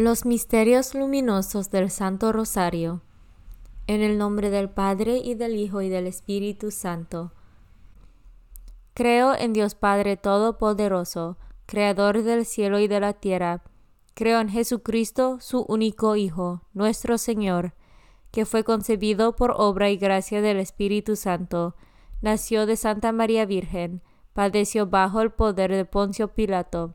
Los misterios luminosos del Santo Rosario. En el nombre del Padre y del Hijo y del Espíritu Santo. Creo en Dios Padre Todopoderoso, Creador del cielo y de la tierra. Creo en Jesucristo, su único Hijo, nuestro Señor, que fue concebido por obra y gracia del Espíritu Santo. Nació de Santa María Virgen, padeció bajo el poder de Poncio Pilato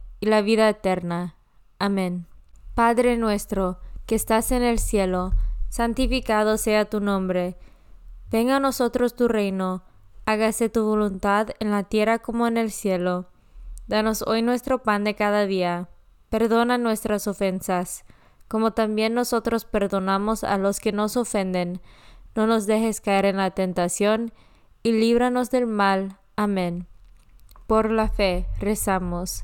y la vida eterna. Amén. Padre nuestro, que estás en el cielo, santificado sea tu nombre. Venga a nosotros tu reino, hágase tu voluntad en la tierra como en el cielo. Danos hoy nuestro pan de cada día. Perdona nuestras ofensas, como también nosotros perdonamos a los que nos ofenden. No nos dejes caer en la tentación, y líbranos del mal. Amén. Por la fe rezamos.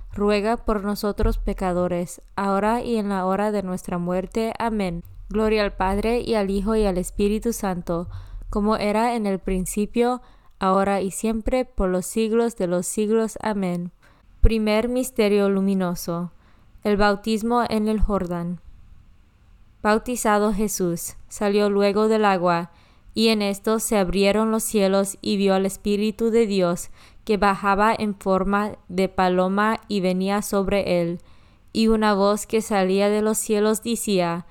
ruega por nosotros pecadores, ahora y en la hora de nuestra muerte. Amén. Gloria al Padre y al Hijo y al Espíritu Santo, como era en el principio, ahora y siempre, por los siglos de los siglos. Amén. Primer Misterio Luminoso. El bautismo en el Jordán. Bautizado Jesús, salió luego del agua, y en esto se abrieron los cielos y vio al Espíritu de Dios que bajaba en forma de paloma y venía sobre él, y una voz que salía de los cielos decía,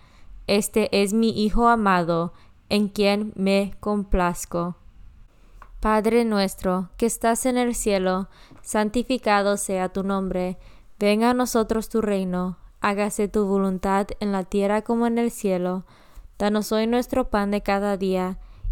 Este es mi Hijo amado, en quien me complazco. Padre nuestro, que estás en el cielo, santificado sea tu nombre, venga a nosotros tu reino, hágase tu voluntad en la tierra como en el cielo. Danos hoy nuestro pan de cada día,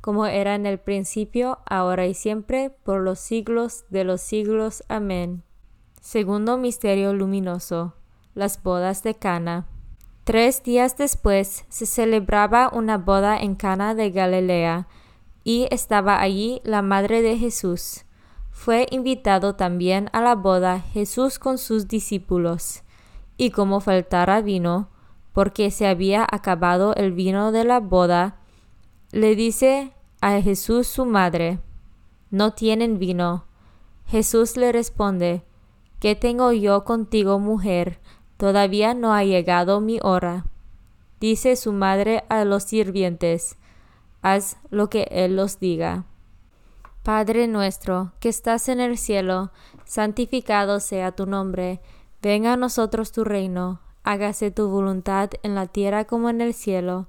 como era en el principio, ahora y siempre, por los siglos de los siglos. Amén. Segundo Misterio Luminoso. Las bodas de Cana. Tres días después se celebraba una boda en Cana de Galilea, y estaba allí la madre de Jesús. Fue invitado también a la boda Jesús con sus discípulos. Y como faltara vino, porque se había acabado el vino de la boda, le dice a Jesús su madre, no tienen vino. Jesús le responde, ¿qué tengo yo contigo, mujer? Todavía no ha llegado mi hora. Dice su madre a los sirvientes, haz lo que él los diga. Padre nuestro, que estás en el cielo, santificado sea tu nombre, venga a nosotros tu reino, hágase tu voluntad en la tierra como en el cielo.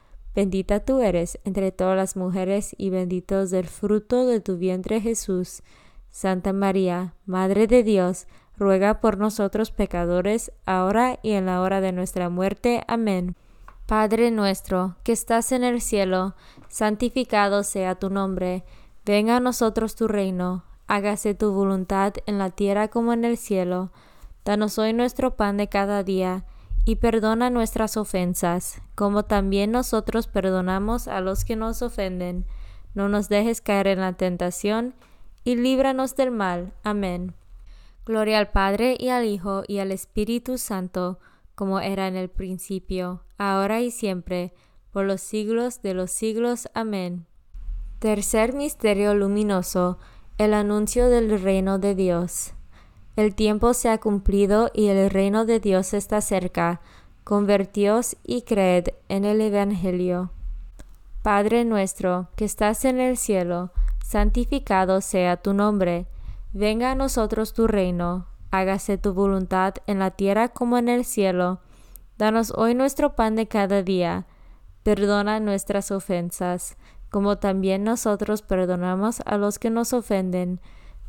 bendita tú eres entre todas las mujeres y bendito es el fruto de tu vientre Jesús. Santa María, Madre de Dios, ruega por nosotros pecadores, ahora y en la hora de nuestra muerte. Amén. Padre nuestro, que estás en el cielo, santificado sea tu nombre, venga a nosotros tu reino, hágase tu voluntad en la tierra como en el cielo. Danos hoy nuestro pan de cada día, y perdona nuestras ofensas, como también nosotros perdonamos a los que nos ofenden. No nos dejes caer en la tentación, y líbranos del mal. Amén. Gloria al Padre y al Hijo y al Espíritu Santo, como era en el principio, ahora y siempre, por los siglos de los siglos. Amén. Tercer Misterio Luminoso. El anuncio del reino de Dios. El tiempo se ha cumplido y el reino de Dios está cerca. Convertíos y creed en el Evangelio. Padre nuestro, que estás en el cielo, santificado sea tu nombre. Venga a nosotros tu reino hágase tu voluntad en la tierra como en el cielo. Danos hoy nuestro pan de cada día. Perdona nuestras ofensas, como también nosotros perdonamos a los que nos ofenden.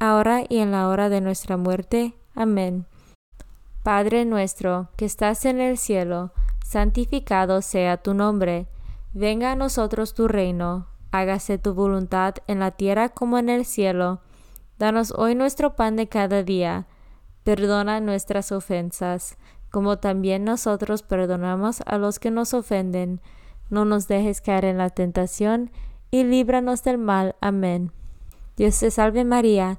ahora y en la hora de nuestra muerte. Amén. Padre nuestro, que estás en el cielo, santificado sea tu nombre, venga a nosotros tu reino, hágase tu voluntad en la tierra como en el cielo. Danos hoy nuestro pan de cada día. Perdona nuestras ofensas, como también nosotros perdonamos a los que nos ofenden. No nos dejes caer en la tentación, y líbranos del mal. Amén. Dios te salve María,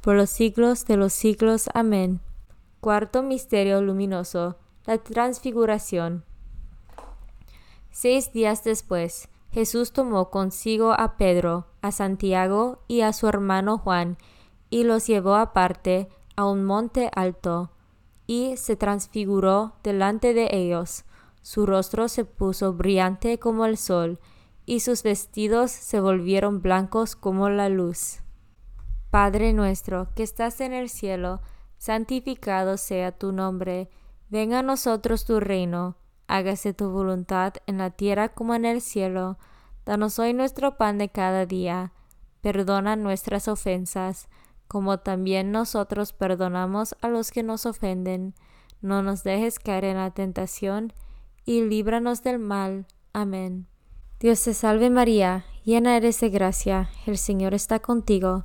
por los siglos de los siglos. Amén. Cuarto Misterio Luminoso. La Transfiguración. Seis días después, Jesús tomó consigo a Pedro, a Santiago y a su hermano Juan, y los llevó aparte a un monte alto, y se transfiguró delante de ellos su rostro se puso brillante como el sol, y sus vestidos se volvieron blancos como la luz. Padre nuestro que estás en el cielo, santificado sea tu nombre, venga a nosotros tu reino, hágase tu voluntad en la tierra como en el cielo. Danos hoy nuestro pan de cada día, perdona nuestras ofensas, como también nosotros perdonamos a los que nos ofenden. No nos dejes caer en la tentación, y líbranos del mal. Amén. Dios te salve María, llena eres de gracia, el Señor está contigo,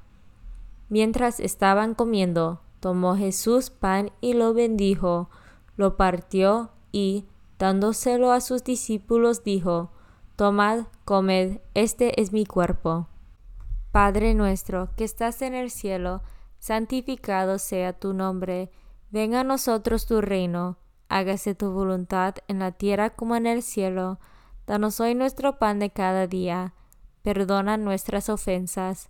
Mientras estaban comiendo, tomó Jesús pan y lo bendijo, lo partió y, dándoselo a sus discípulos, dijo, Tomad, comed, este es mi cuerpo. Padre nuestro que estás en el cielo, santificado sea tu nombre, venga a nosotros tu reino, hágase tu voluntad en la tierra como en el cielo. Danos hoy nuestro pan de cada día, perdona nuestras ofensas,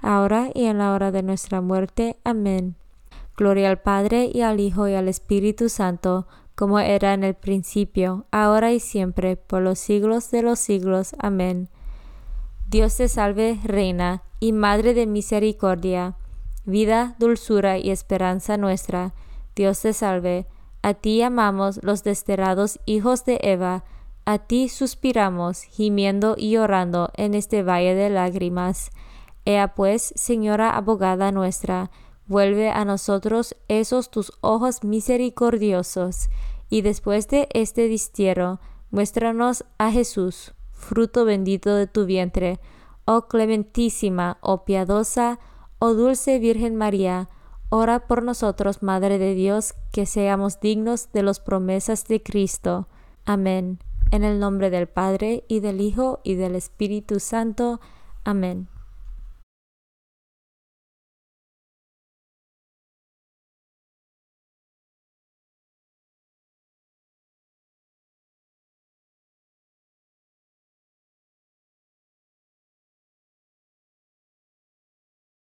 ahora y en la hora de nuestra muerte. Amén. Gloria al Padre y al Hijo y al Espíritu Santo, como era en el principio, ahora y siempre, por los siglos de los siglos. Amén. Dios te salve, Reina y Madre de Misericordia, vida, dulzura y esperanza nuestra. Dios te salve a ti amamos los desterrados hijos de Eva, a ti suspiramos, gimiendo y llorando en este valle de lágrimas. Ea pues, Señora abogada nuestra, vuelve a nosotros esos tus ojos misericordiosos, y después de este distierro, muéstranos a Jesús, fruto bendito de tu vientre, oh clementísima, oh piadosa, oh dulce Virgen María, Ora por nosotros, Madre de Dios, que seamos dignos de las promesas de Cristo. Amén. En el nombre del Padre, y del Hijo, y del Espíritu Santo. Amén.